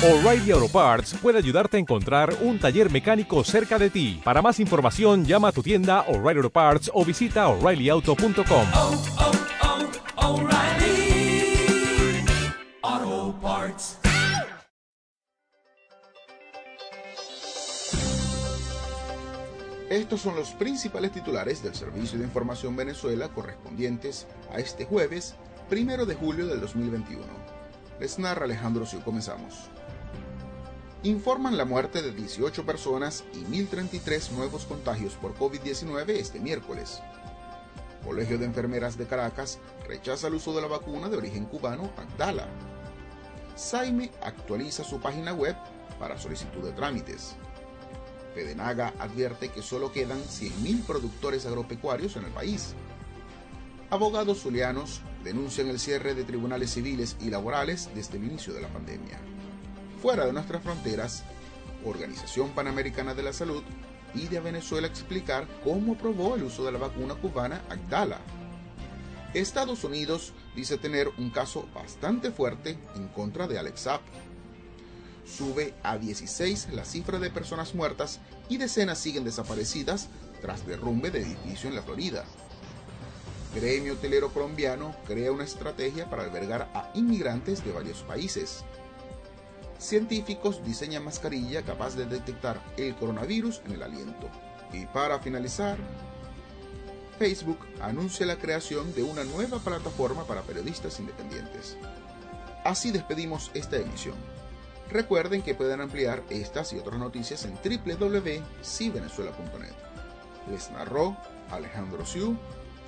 O'Reilly Auto Parts puede ayudarte a encontrar un taller mecánico cerca de ti. Para más información, llama a tu tienda O'Reilly Auto Parts o visita oreillyauto.com. oh, oh, Parts. Estos son los principales titulares del Servicio de Información Venezuela correspondientes a este jueves, primero de julio del 2021. Les narra Alejandro Siu. Comenzamos. Informan la muerte de 18 personas y 1.033 nuevos contagios por COVID-19 este miércoles. Colegio de Enfermeras de Caracas rechaza el uso de la vacuna de origen cubano Abdala. Saime actualiza su página web para solicitud de trámites. Fedenaga advierte que solo quedan 100.000 productores agropecuarios en el país. Abogados zulianos denuncian el cierre de tribunales civiles y laborales desde el inicio de la pandemia. Fuera de nuestras fronteras, Organización Panamericana de la Salud pide a Venezuela explicar cómo aprobó el uso de la vacuna cubana Agdala. Estados Unidos dice tener un caso bastante fuerte en contra de Alex Zapp. Sube a 16 la cifra de personas muertas y decenas siguen desaparecidas tras derrumbe de edificio en la Florida. Gremio Hotelero Colombiano crea una estrategia para albergar a inmigrantes de varios países. Científicos diseñan mascarilla capaz de detectar el coronavirus en el aliento. Y para finalizar, Facebook anuncia la creación de una nueva plataforma para periodistas independientes. Así despedimos esta emisión. Recuerden que pueden ampliar estas y otras noticias en www.civenezuela.net. Les narró Alejandro Siu,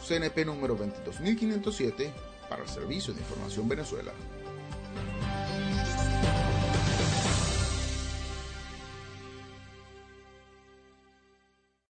CNP número 22507 para el Servicio de Información Venezuela.